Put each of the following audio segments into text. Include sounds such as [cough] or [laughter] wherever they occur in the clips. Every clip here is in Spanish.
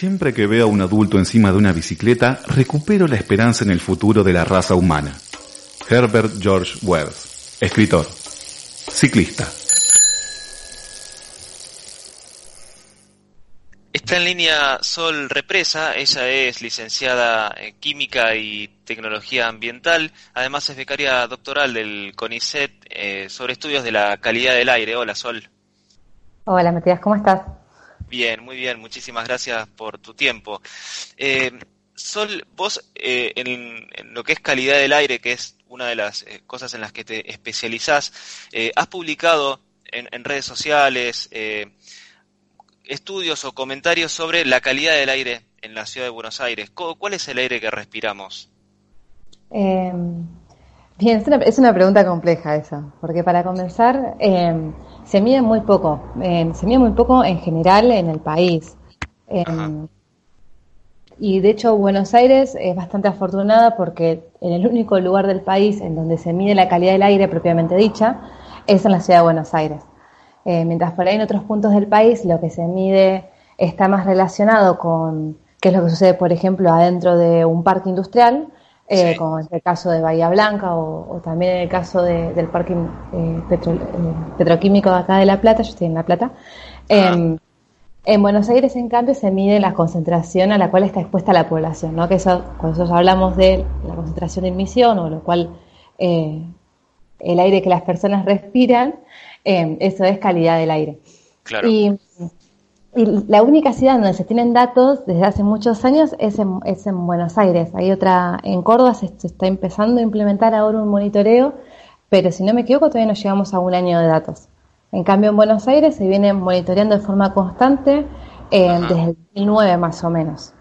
Siempre que veo a un adulto encima de una bicicleta, recupero la esperanza en el futuro de la raza humana. Herbert George Wells, escritor, ciclista. Está en línea Sol Represa, ella es licenciada en Química y Tecnología Ambiental, además es becaria doctoral del CONICET eh, sobre estudios de la calidad del aire. Hola Sol. Hola Matías, ¿cómo estás? Bien, muy bien, muchísimas gracias por tu tiempo. Eh, Sol, vos eh, en, lo que es calidad del aire, que es una de las cosas en las que te especializás, has publicado en, redes sociales, estudios o comentarios sobre la calidad del aire en la ciudad de Buenos Aires. ¿Cuál es el aire que respiramos? Eh, bien, es una, pregunta compleja esa, porque para comenzar eh, se mide muy poco, eh, se mide muy poco en general en el país. y de hecho Buenos Aires es bastante afortunada porque en el único lugar del país en donde se mide la calidad del aire propiamente dicha es en la ciudad de Buenos Aires. Eh, mientras por ahí en otros puntos del país lo que se mide está más relacionado con qué es lo que sucede, por ejemplo, adentro de un parque industrial, eh, como es el caso de Bahía Blanca o, también en el caso del parque eh, petroquímico de acá de La Plata, yo estoy en La Plata. Em, en Buenos Aires, en cambio, se mide la concentración a la cual está expuesta la población, ¿no? Que eso, cuando nosotros hablamos de la concentración de emisión, o lo cual el aire que las personas respiran, eh, eso es calidad del aire. Y, la única ciudad donde se tienen datos desde hace muchos años es en, es en Buenos Aires. Hay otra, en Córdoba se, está empezando a implementar ahora un monitoreo, pero si no me equivoco todavía no llegamos a un año de datos. En cambio en Buenos Aires se viene monitoreando de forma constante eh, desde el 2009 más o menos.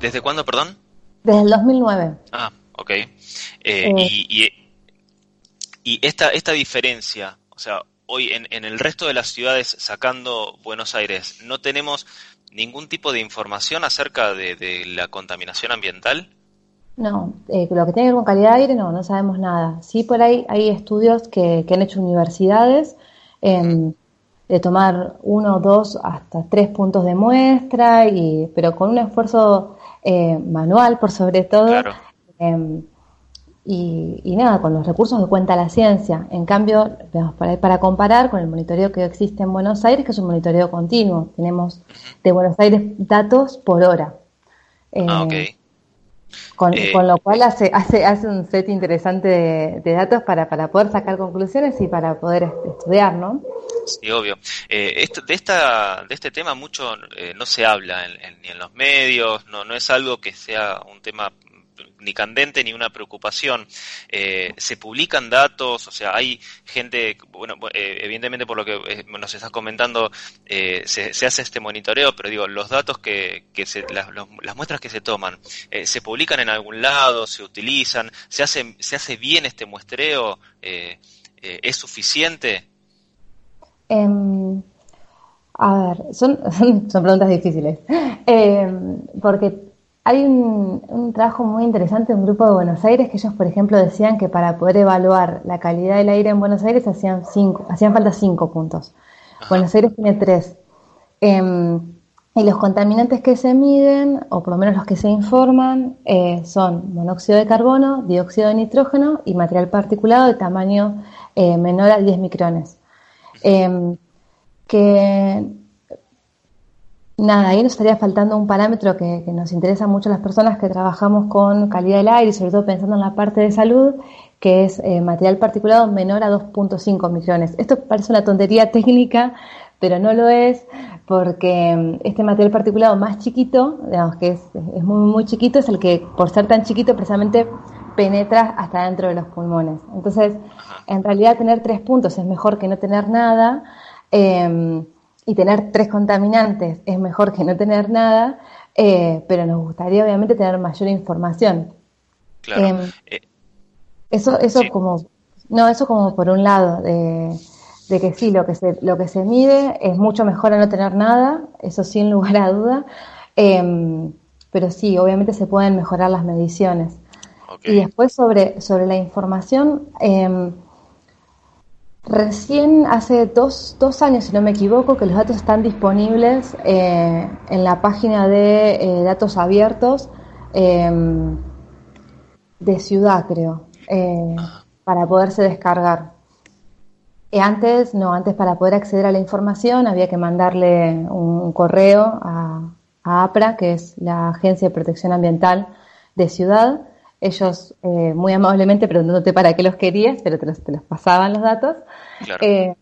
¿Desde cuándo, perdón? Desde el 2009. Ah, ok. Eh, y, y esta, esta diferencia, o sea, hoy en, el resto de las ciudades, sacando Buenos Aires, no tenemos ningún tipo de información acerca de, la contaminación ambiental? No, eh, lo que tiene que ver con calidad de aire no, no sabemos nada. Sí, por ahí hay estudios que, han hecho universidades em, de tomar uno, dos, hasta tres puntos de muestra, y, pero con un esfuerzo eh, manual por sobre todo. Claro. Em, y, nada, con los recursos que cuenta la ciencia. En cambio, para, para comparar con el monitoreo que existe en Buenos Aires, que es un monitoreo continuo, tenemos de Buenos Aires datos por hora. ah, eh, con, lo cual hace, hace, hace un set interesante de, datos para, para poder sacar conclusiones y para poder estudiar, ¿no? Sí, obvio. Eh, de, esta, de este tema mucho eh, no se habla ni en los medios, no, no es algo que sea un tema ni candente ni una preocupación. Eh, se publican datos, o sea, hay gente, bueno, eh, evidentemente por lo que eh, nos estás comentando, se, hace este monitoreo, pero digo, los datos que, que se, las, las muestras que se toman, ¿se publican en algún lado? ¿Se utilizan? ¿Se hace, se hace bien este muestreo? ¿Es suficiente? Em, a ver, son, [laughs] son preguntas difíciles. Em, porque hay un, trabajo muy interesante de un grupo de Buenos Aires que ellos, por ejemplo, decían que para poder evaluar la calidad del aire en Buenos Aires hacían, cinco, hacían falta cinco puntos. Buenos Aires tiene tres. Em, y los contaminantes que se miden, o por lo menos los que se informan, eh, son monóxido de carbono, dióxido de nitrógeno y material particulado de tamaño eh, menor a 10 micrones. Em, que Nada, ahí nos estaría faltando un parámetro que, nos interesa mucho a las personas que trabajamos con calidad del aire y sobre todo pensando en la parte de salud, que es eh, material particulado menor a 2.5 micrones. Esto parece una tontería [laughs] técnica, pero no lo es porque mm, este material particulado más chiquito, digamos que es, es muy, muy chiquito, es el que por ser tan chiquito precisamente penetra hasta dentro de los pulmones. Entonces, en realidad tener tres puntos es mejor que no tener nada. Eh, y tener tres contaminantes es mejor que no tener nada, eh, pero nos gustaría obviamente tener mayor información. Claro. Em, eh, eso, eso como, no, eso como por un lado, de, que sí, lo que se, lo que se mide es mucho mejor a no tener nada, eso sin [laughs] lugar a duda, em, pero sí, obviamente se pueden mejorar las mediciones. Y después sobre, sobre la información, em, Recién hace dos, dos, años, si no me equivoco, que los datos están disponibles eh, en la página de eh, datos abiertos em, de ciudad, creo, eh, para poderse descargar. antes, no, antes para poder acceder a la información había que mandarle un, correo a, APRA, que es la Agencia de Protección Ambiental de Ciudad, ellos eh, muy amablemente preguntándote para qué los querías, pero te los, pasaban los datos. Eh,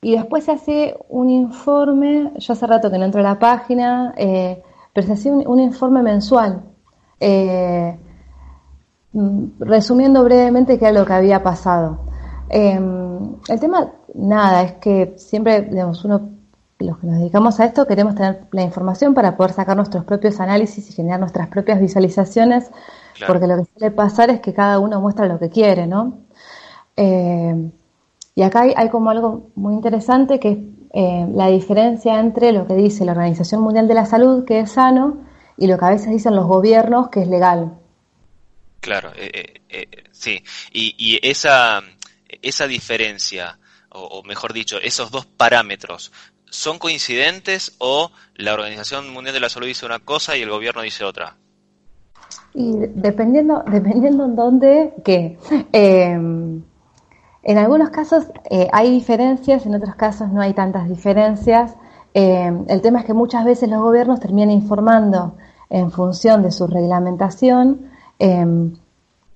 y después se hace un informe, yo hace rato que no entro a la página, eh, pero se hacía un, informe mensual, mm, resumiendo brevemente qué era lo que había pasado. el tema, nada, es que siempre, digamos, uno, los que nos dedicamos a esto, queremos tener la información para poder sacar nuestros propios análisis y generar nuestras propias visualizaciones porque lo que suele pasar es que cada uno muestra lo que quiere, ¿no? Eh, y acá hay, como algo muy interesante que es eh, la diferencia entre lo que dice la Organización Mundial de la Salud, que es sano, y lo que a veces dicen los gobiernos, que es legal. Claro, eh, sí. Y, esa, esa diferencia, o mejor dicho, esos dos parámetros, ¿son coincidentes o la Organización Mundial de la Salud dice una cosa y el gobierno dice otra? Y dependiendo, dependiendo en dónde, que em, en algunos casos eh, hay diferencias, en otros casos no hay tantas diferencias. Em, el tema es que muchas veces los gobiernos terminan informando en función de su reglamentación. Em,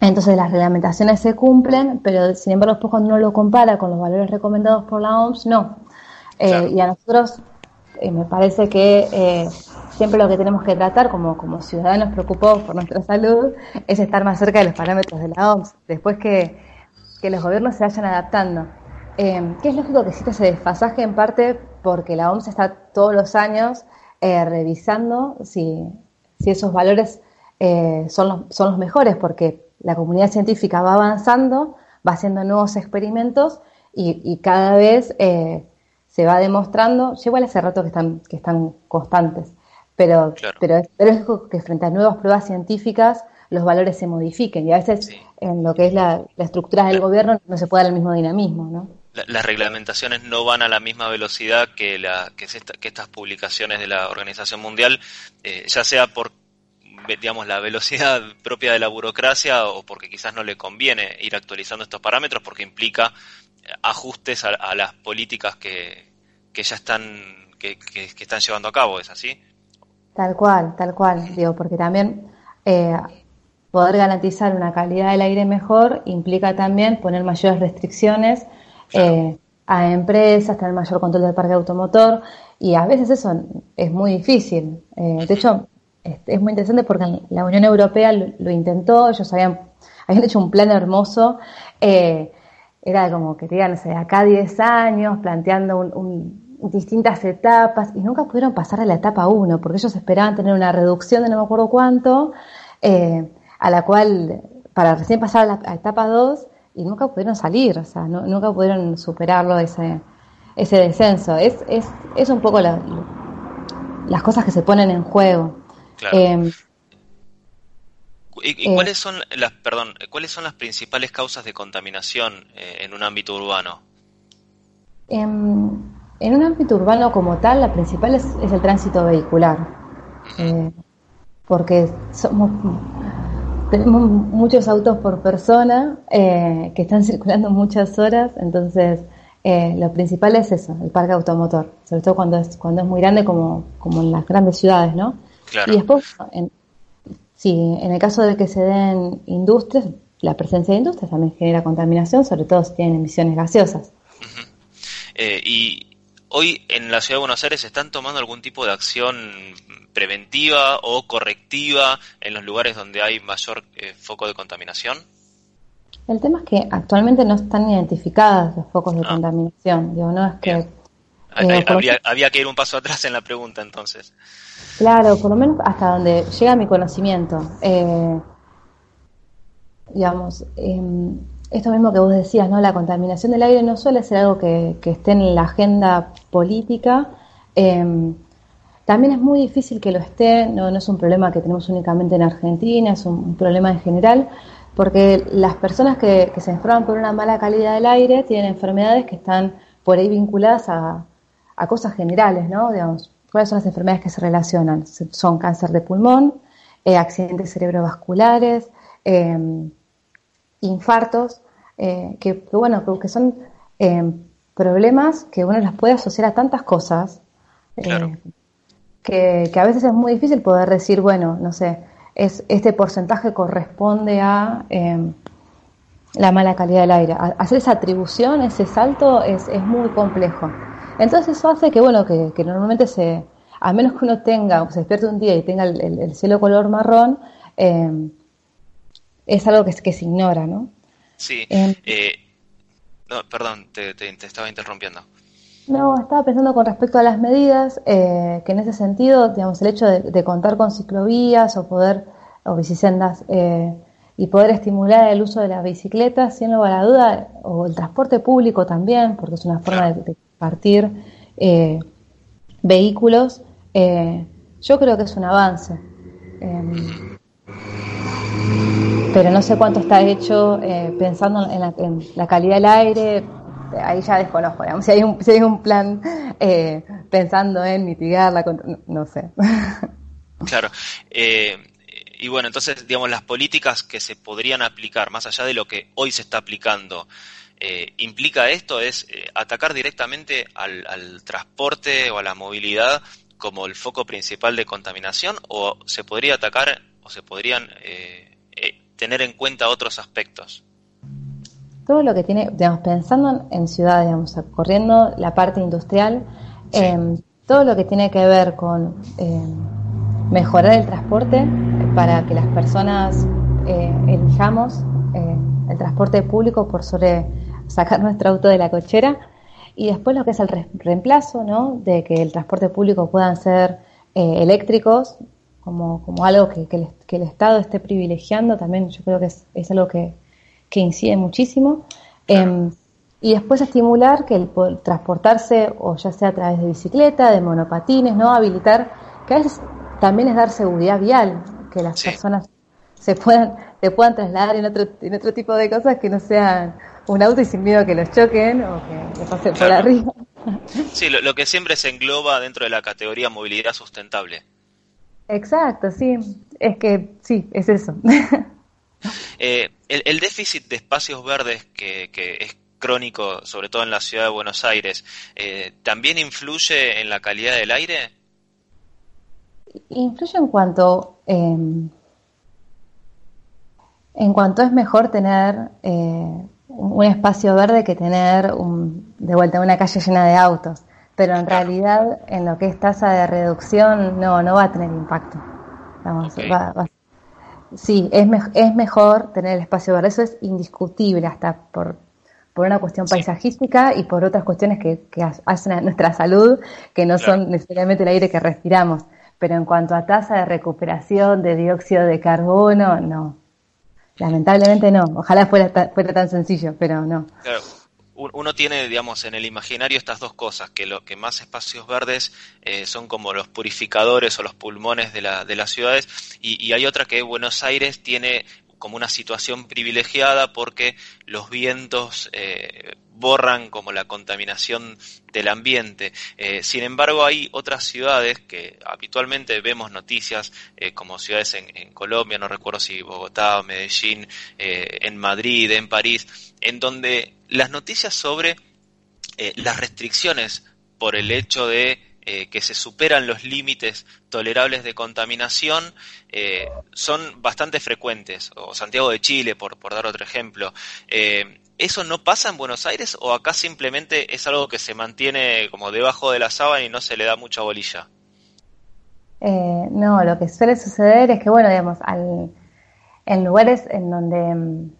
entonces las reglamentaciones se cumplen, pero sin embargo después cuando uno lo compara con los valores recomendados por la OMS, no. Eh, y a nosotros eh, me parece que siempre lo que tenemos que tratar como, como ciudadanos preocupados por nuestra salud es estar más cerca de los parámetros de la OMS, después que, los gobiernos se vayan adaptando. Eh, que es lógico que exista ese desfasaje en parte porque la OMS está todos los años eh, revisando si, si, esos valores eh, son, los, son los mejores, porque la comunidad científica va avanzando, va haciendo nuevos experimentos y, y cada vez eh, se va demostrando, llevo hace rato que están, que están constantes, pero, pero, pero es que frente a nuevas pruebas científicas los valores se modifiquen y a veces en lo que es la, estructura del gobierno no se puede dar el mismo dinamismo, ¿no? las reglamentaciones no van a la misma velocidad que, la, que, estas publicaciones de la Organización Mundial, eh, ya sea por digamos la velocidad propia de la burocracia o porque quizás no le conviene ir actualizando estos parámetros porque implica ajustes a, las políticas que, que ya están que, que, están llevando a cabo, ¿es así? Tal cual, tal cual, digo, porque también eh, poder garantizar una calidad del aire mejor implica también poner mayores restricciones eh, a empresas, tener mayor control del parque automotor y a veces eso es muy difícil. Eh, de hecho, es, muy interesante porque la Unión Europea lo, intentó, ellos habían, habían hecho un plan hermoso, era como que digan, no sé, acá 10 años planteando un distintas etapas y nunca pudieron pasar a la etapa 1 porque ellos esperaban tener una reducción de no me acuerdo cuánto, eh, a la cual, para recién pasar a la etapa 2 y nunca pudieron salir, o sea, nunca pudieron superarlo ese, ese descenso. Es, es, es un poco las cosas que se ponen en juego. Em, ¿Y, cuáles son las, perdón, cuáles son las principales causas de contaminación eh, en un ámbito urbano? Em, en un ámbito urbano como tal, la principal es, el tránsito vehicular, eh, porque somos, tenemos muchos autos por persona eh, que están [laughs] circulando muchas horas, entonces eh, lo principal es eso, el parque automotor, sobre todo cuando es, cuando es muy grande como, como en las grandes ciudades, ¿no? Y después, en, sí, en el caso de que se den industrias, la presencia de industrias también genera contaminación, sobre todo si tienen emisiones gaseosas. y hoy en la ciudad de Buenos Aires están tomando algún tipo de acción preventiva o correctiva en los lugares donde hay mayor eh, foco de contaminación? El tema es que actualmente no están identificados los focos de ah. contaminación. Digo, no es que eh, había, que ir un paso atrás en la pregunta entonces. Claro, por lo menos hasta donde llega mi conocimiento. Eh, digamos, em, esto mismo que vos decías, ¿no? La contaminación del aire no suele ser algo que, esté en la agenda política. Em, también es muy difícil que lo esté, no, no, es un problema que tenemos únicamente en Argentina, es un, problema en general, porque las personas que, se enferman por una mala calidad del aire tienen enfermedades que están por ahí vinculadas a, cosas generales, ¿no? Digamos, ¿cuáles son las enfermedades que se relacionan? Son cáncer de pulmón, eh, accidentes cerebrovasculares, em, infartos, eh, que, bueno, que son em, problemas que uno las puede asociar a tantas cosas, eh, que, que, a veces es muy difícil poder decir, bueno, no sé, es, este porcentaje corresponde a em, la mala calidad del aire. Hacer esa atribución, ese salto, es, es muy complejo. Entonces eso hace que, bueno, que, normalmente se, a menos que uno tenga, se despierte un día y tenga el, cielo color marrón, em, es algo que, que se ignora, ¿no? Sí. Em, eh, no, perdón, te, te, estaba interrumpiendo. No, estaba pensando con respecto a las medidas, eh, que en ese sentido, digamos, el hecho de, contar con ciclovías o poder, o bicisendas, eh, y poder estimular el uso de la bicicleta, sin lugar a duda, o el transporte público también, porque es una forma de, partir eh, vehículos, yo creo que es un avance. Em, pero no sé cuánto está hecho pensando en la, calidad del aire, ahí ya desconozco, si hay un, si hay un plan eh, pensando en mitigarla, no, no sé. [laughs] Claro. Eh, y bueno, entonces, digamos, las políticas que se podrían aplicar, más allá de lo que hoy se está aplicando, eh, implica esto es atacar directamente al, al, transporte o a la movilidad como el foco principal de contaminación o se podría atacar o se podrían tener en cuenta otros aspectos todo lo que tiene, digamos, pensando en ciudades, digamos, corriendo la parte industrial, em, todo lo que tiene que ver con em, mejorar el transporte para que las personas eh, elijamos eh, el transporte público por sobre sacar nuestro auto de la cochera y después lo que es el reemplazo, ¿no? De que el transporte público puedan ser eh, eléctricos como, como algo que, que, el, que, el, Estado esté privilegiando, también yo creo que es, es algo que, que incide muchísimo. Em, y después estimular que el transportarse, o ya sea a través de bicicleta, de monopatines, ¿no? Habilitar, que a veces también es dar seguridad vial, que las personas se puedan, se puedan trasladar en otro, en otro tipo de cosas que no sean un auto y sin miedo a que los choquen o que le pasen por arriba. Sí, lo, que siempre se engloba dentro de la categoría movilidad sustentable. Exacto, sí, es que sí, es eso. [laughs] Eh, el, déficit de espacios verdes que, es crónico, sobre todo en la ciudad de Buenos Aires, eh, ¿también influye en la calidad del aire? Influye en cuanto em, en cuanto es mejor tener eh, un espacio verde que tener de vuelta una calle llena de autos, pero en realidad en lo que es tasa de reducción no no va a tener impacto. Vamos, va, va, Sí, es, es mejor tener el espacio verde, eso es indiscutible, hasta por, por una cuestión paisajística y por otras cuestiones que, hacen a nuestra salud, que no son necesariamente el aire que respiramos. Pero en cuanto a tasa de recuperación de dióxido de carbono, no. Lamentablemente no. Ojalá fuera, fuera tan sencillo, pero no uno tiene, digamos, en el imaginario estas dos cosas, que lo que más espacios verdes eh, son como los purificadores o los pulmones de, la, de las ciudades, y, hay otra que Buenos Aires tiene como una situación privilegiada porque los vientos eh, borran como la contaminación del ambiente. Eh, sin embargo, hay otras ciudades que habitualmente vemos noticias, como ciudades en, en, Colombia, no recuerdo si Bogotá Medellín, en Madrid, en París, en donde las noticias sobre eh, las restricciones por el hecho de eh, que se superan los límites tolerables de contaminación eh, son bastante frecuentes, o Santiago de Chile, por, dar otro ejemplo. ¿Eso no pasa en Buenos Aires o acá simplemente es algo que se mantiene como debajo de la sábana y no se le da mucha bolilla? no, lo que suele suceder es que, bueno, digamos, al, en lugares en donde mm,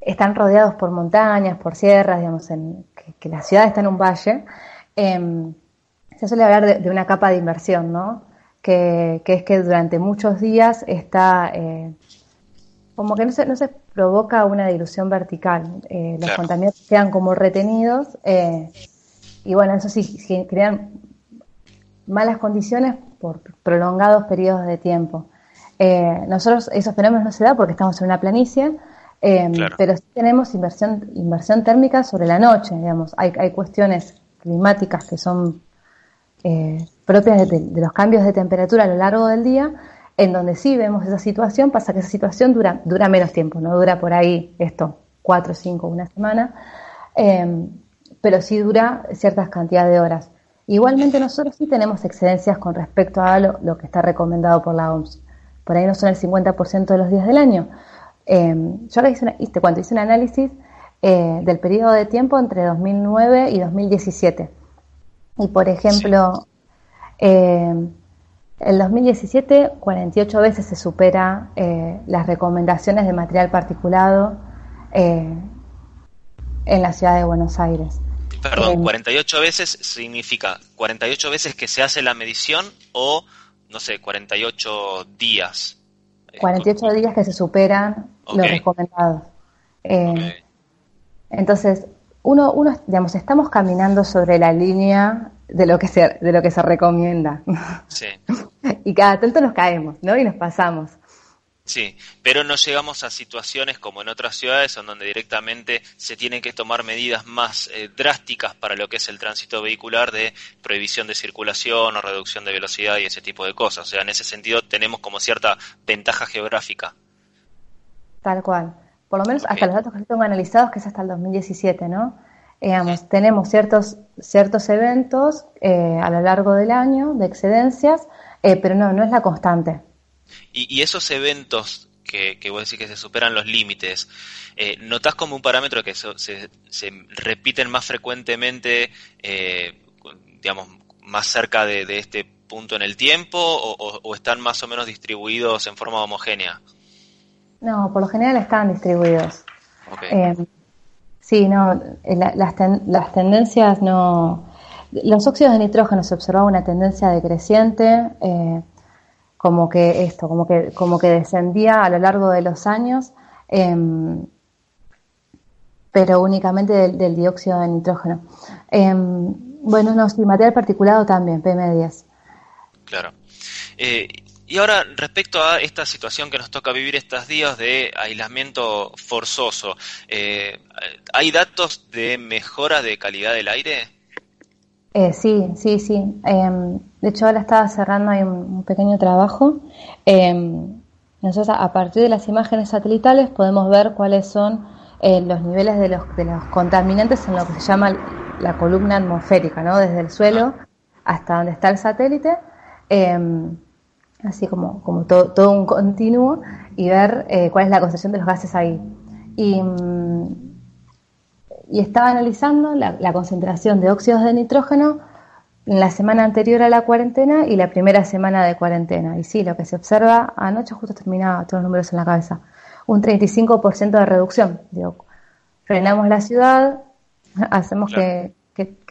están rodeados por montañas, por sierras, digamos, en, que, la ciudad está en un valle, em, se suele hablar de, una capa de inversión, ¿no? Que, es que durante muchos días está, eh, como que no se, no se provoca una dilución vertical, eh, los contaminantes quedan como retenidos eh, y bueno, eso sí, crean malas condiciones por prolongados periodos de tiempo. Nosotros esos fenómenos no se da porque estamos en una planicie, pero sí tenemos inversión, inversión térmica sobre la noche, digamos. Hay, hay cuestiones climáticas que son eh, propias de, los cambios de temperatura a lo largo del día, en donde sí vemos esa situación, pasa que esa situación dura, menos tiempo, no dura por ahí esto, cuatro, cinco, una semana, pero sí dura ciertas cantidades de horas. Igualmente nosotros sí tenemos excedencias con respecto a lo, que está recomendado por la OMS. Por ahí no son el 50% de los días del año. Em, yo ahora hice, cuando hice un análisis eh, del periodo de tiempo entre 2009 y 2017. Y por ejemplo, en el 2017 48 veces se supera eh, las recomendaciones de material particulado eh, en la ciudad de Buenos Aires. Perdón, 48 veces significa 48 veces que se hace la medición o, no sé, 48 días. 48 días que se superan los recomendados. Eh, entonces, uno, uno, digamos, estamos caminando sobre la línea de lo que se, de lo que se recomienda. Sí. [laughs] y cada tanto nos caemos, ¿no? Y nos pasamos. Sí, pero no llegamos a situaciones como en otras ciudades en donde directamente se tienen que tomar medidas más eh, drásticas para lo que es el tránsito vehicular de prohibición de circulación o reducción de velocidad y ese tipo de cosas. O sea, en ese sentido tenemos como cierta ventaja geográfica. Tal cual. Por lo menos hasta los datos que yo tengo analizados, que es hasta el 2017, ¿no? Digamos, tenemos ciertos, ciertos eventos eh, a lo largo del año de excedencias, eh, pero no, no es la constante. Y, esos eventos que, que, vos decís que se superan los límites, eh, ¿notás como un parámetro que se, se, repiten más frecuentemente, eh, digamos, más cerca de, este punto en el tiempo o, están más o menos distribuidos en forma homogénea? No, por lo general están distribuidos. Eh, sí, no, las, las tendencias no... Los óxidos de nitrógeno se observaba una tendencia decreciente. Eh, como que esto, como que, como que descendía a lo largo de los años, em, pero únicamente del, dióxido de nitrógeno. Em, bueno, no, sí, material particulado también, PM10. Claro. Eh, y ahora, respecto a esta situación que nos toca vivir estos días de aislamiento forzoso, eh, ¿hay datos de mejora de calidad del aire? Eh, sí, sí, sí. Em, de hecho, ahora estaba cerrando ahí un, pequeño trabajo. Em, nosotros, a partir de las imágenes satelitales, podemos ver cuáles son eh, los niveles de los, de los contaminantes en lo que se llama la columna atmosférica, ¿no? Desde el suelo hasta donde está el satélite. Así como, como todo, todo, un continuo y ver eh, cuál es la concentración de los gases ahí. Y mm, y estaba analizando la, concentración de óxidos de nitrógeno en la semana anterior a la cuarentena y la primera semana de cuarentena. Y sí, lo que se observa, anoche justo terminaba todos los números en la cabeza, un 35% de reducción. Digo, frenamos la ciudad, [laughs] hacemos que,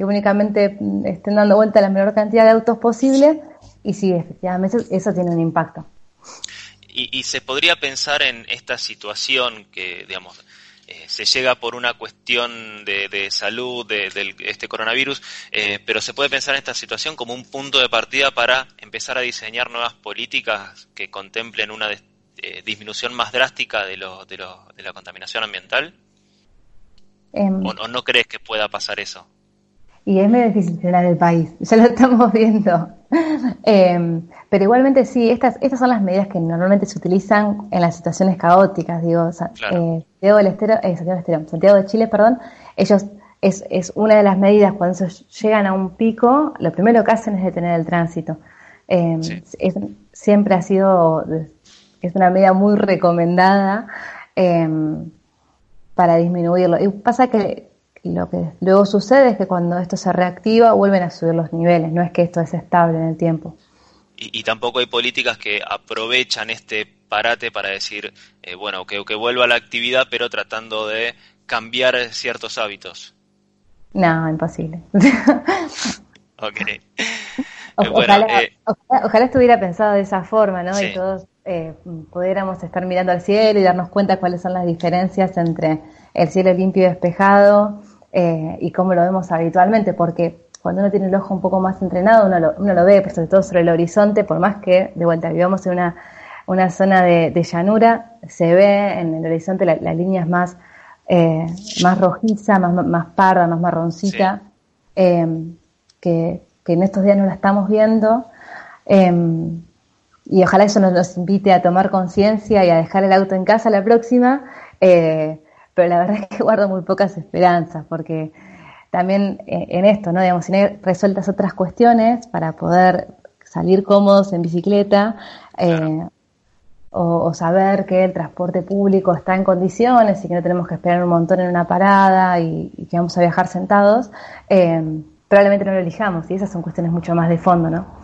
únicamente estén dando vuelta la menor cantidad de autos posible y sí, efectivamente, eso, tiene un impacto. Y, y se podría pensar en esta situación que, digamos, eh, se llega por una cuestión de, salud de, este coronavirus, eh, pero se puede pensar en esta situación como un punto de partida para empezar a diseñar nuevas políticas que contemplen una eh, disminución más drástica de, lo, de, de, la contaminación ambiental. Em. ¿O no crees que pueda pasar eso? Y es medio difícil frenar el país, [laughs] ya lo estamos viendo. Em, pero igualmente sí, estas, estas son las medidas que normalmente se utilizan en las situaciones caóticas, digo, eh, Santiago, del Estero, eh, Santiago, de Chile, perdón, ellos es, es una de las medidas cuando llegan a un pico, lo primero que hacen es detener el tránsito. Em, siempre ha sido, es una medida muy recomendada em, para disminuirlo. Y pasa que lo que luego sucede es que cuando esto se reactiva vuelven a subir los niveles, no es que esto es estable en el tiempo. Y, tampoco hay políticas que aprovechan este parate para decir, eh, bueno, que, que vuelva a la actividad, pero tratando de cambiar ciertos hábitos. No, imposible. [laughs] ok. ojalá, eh, ojalá, estuviera pensado de esa forma, ¿no? Y todos eh, pudiéramos estar mirando al cielo y darnos cuenta cuáles son las diferencias entre el cielo limpio y despejado eh, y cómo lo vemos habitualmente, porque cuando uno tiene el ojo un poco más entrenado, uno lo, uno lo ve, pero sobre todo sobre el horizonte, por más que de vuelta vivamos en una, una zona de, llanura, se ve en el horizonte las la líneas más, eh, más rojiza, más, más parda, más marroncita, em, que, en estos días no la estamos viendo. Em, y ojalá eso nos, invite a tomar conciencia y a dejar el auto en casa la próxima. Pero la verdad es [laughs] que guardo muy pocas esperanzas, porque también eh, en esto, ¿no? Digamos, si hay resueltas otras cuestiones para poder salir cómodos en bicicleta, eh, o, saber que el transporte público está en condiciones y que no tenemos que esperar un montón en una parada y, que vamos a viajar sentados, eh, probablemente no lo elijamos y esas son cuestiones mucho más de fondo, ¿no?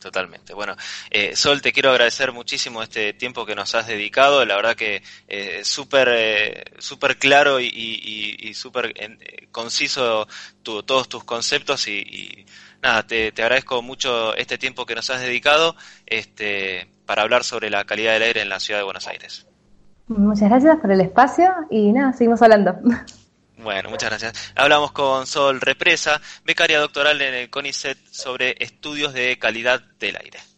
Totalmente. Bueno, eh, Sol, te quiero agradecer muchísimo este tiempo que nos has dedicado. La verdad que eh, súper eh, súper claro y, y, súper conciso todos tus conceptos y, nada, te, te, agradezco mucho este tiempo que nos has dedicado este, para hablar sobre la calidad del aire en la ciudad de Buenos Aires. Muchas gracias por el espacio y nada, seguimos hablando. [laughs] Bueno, muchas gracias. Hablamos con Sol Represa, becaria doctoral en el CONICET sobre estudios de calidad del aire.